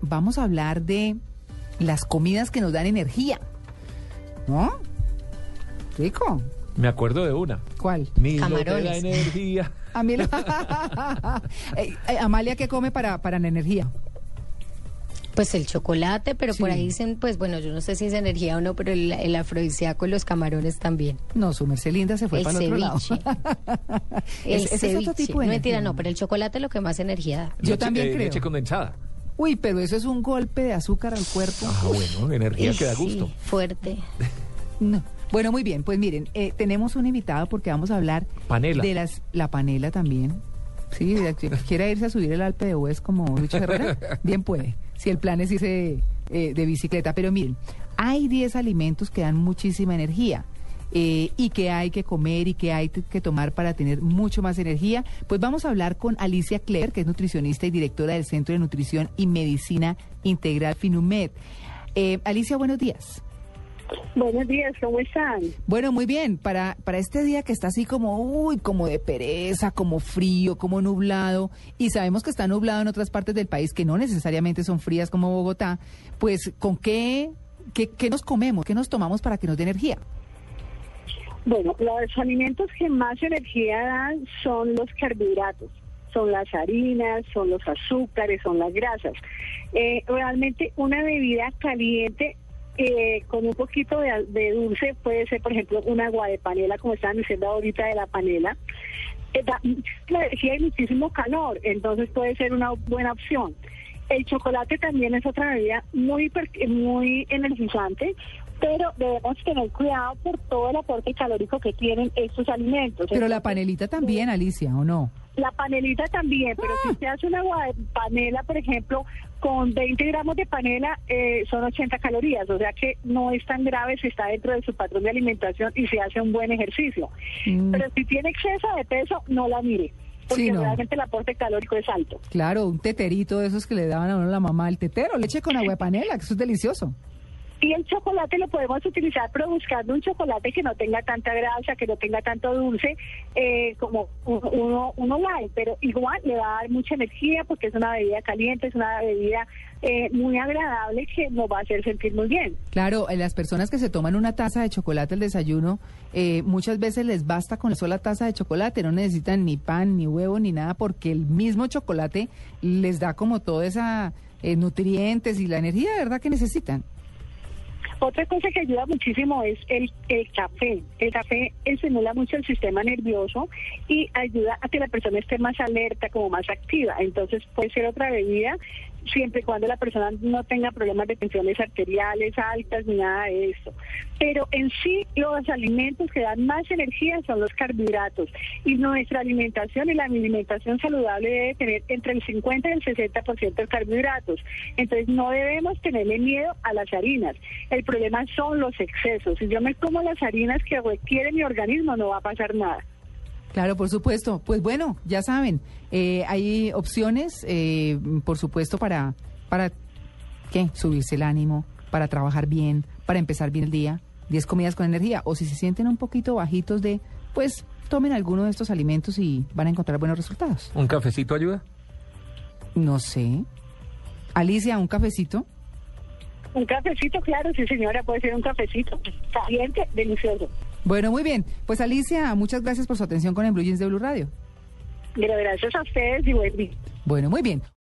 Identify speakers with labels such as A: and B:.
A: Vamos a hablar de las comidas que nos dan energía. ¿No? Rico.
B: Me acuerdo de una.
A: ¿Cuál?
B: Da
C: Camarones.
B: energía.
A: A mí la- Eh, eh, Amalia, ¿qué come para, para la energía?
C: Pues el chocolate, pero por ahí dicen, pues bueno, yo no sé si es energía o no, pero el, el afrodisíaco y los camarones también.
A: No, su merced linda se fue
C: el
A: para el otro lado.
C: ceviche. el
A: es
C: ceviche.
A: otro tipo de
C: no mentira, no, pero el chocolate es lo que más energía da.
A: Yo
B: Leche-
A: también
B: eh,
A: creo.
B: Leche condensada.
A: Uy, pero eso es un golpe de azúcar al cuerpo.
B: Ah, bueno, energía que da
C: Sí,
B: gusto.
C: fuerte.
A: No. Bueno, muy bien, pues miren, eh, tenemos un invitado porque vamos a hablar
B: Panela.
A: de las la panela también. Sí, quiera irse a subir el Alpe de Hues como Lucho Herrera, bien puede, si el plan es irse eh, de bicicleta. Pero miren, hay 10 alimentos que dan muchísima energía. Eh, y que hay que comer y que hay que tomar para tener mucho más energía, pues vamos a hablar con Alicia Claire, que es nutricionista y directora del Centro de Nutrición y Medicina Integral Finumed. Eh, Alicia, buenos días.
D: Buenos días, ¿cómo están?
A: Bueno, muy bien. Para, para este día que está así como, uy, como de pereza, como frío, como nublado, y sabemos que está nublado en otras partes del país que no necesariamente son frías como Bogotá, pues, ¿con qué, qué, qué nos comemos? ¿Qué nos tomamos para que nos dé energía?
D: Bueno, los alimentos que más energía dan son los carbohidratos, son las harinas, son los azúcares, son las grasas. Eh, realmente una bebida caliente eh, con un poquito de, dulce puede ser, por ejemplo, un agua de panela, como estaban diciendo ahorita de la panela. Eh, da la energía y muchísimo calor, entonces puede ser una buena opción. El chocolate también es otra bebida muy muy energizante, pero debemos tener cuidado por todo el aporte calórico que tienen estos alimentos.
A: Pero la panelita también, Alicia, ¿o no?
D: La panelita también, pero si usted hace una agua de panela, por ejemplo, con 20 gramos de panela eh, son 80 calorías, o sea que no es tan grave si está dentro de su patrón de alimentación y se hace un buen ejercicio.
A: Mm.
D: Pero si tiene exceso de peso, no la mire, porque
A: Sí, no.
D: realmente el aporte calórico es alto.
A: Claro, un teterito de esos que le daban a uno la mamá, el tetero, leche con agua de panela, que eso es delicioso.
D: Y el chocolate lo podemos utilizar, pero buscando un chocolate que no tenga tanta grasa, que no tenga tanto dulce, eh, como un- uno, uno light, pero igual le va a dar mucha energía porque es una bebida caliente, es una bebida eh, muy agradable que nos va a hacer sentir muy bien.
A: Claro, eh, las personas que se toman una taza de chocolate al desayuno, eh, muchas veces les basta con la sola taza de chocolate, no necesitan ni pan, ni huevo, ni nada, porque el mismo chocolate les da como toda esa eh, nutrientes y la energía verdad que necesitan.
D: Otra cosa que ayuda muchísimo es el, el café. El café estimula mucho el sistema nervioso y ayuda a que la persona esté más alerta, como más activa. Entonces puede ser otra bebida siempre y cuando la persona no tenga problemas de tensiones arteriales altas ni nada de esto. Pero en sí los alimentos que dan más energía son los carbohidratos y nuestra alimentación y la alimentación saludable debe tener entre el 50 y el 60% de carbohidratos. Entonces no debemos tenerle miedo a las harinas. El problema son los excesos. Si yo me como las harinas que requiere mi organismo no va a pasar nada.
A: Claro, por supuesto. Pues bueno, ya saben, eh, hay opciones, eh, por supuesto, para, para ¿qué? subirse el ánimo, para trabajar bien, para empezar bien el día. 10 comidas con energía. O si se sienten un poquito bajitos de, pues tomen alguno de estos alimentos y van a encontrar buenos resultados.
B: ¿Un cafecito ayuda?
A: No sé. Alicia, un cafecito.
D: Un cafecito, claro, sí señora, puede ser un cafecito caliente, delicioso.
A: Bueno, muy bien. Pues Alicia, muchas gracias por su atención con el Blue Jeans de Blue Radio.
D: Pero gracias a ustedes y buen día.
A: Bueno, muy bien.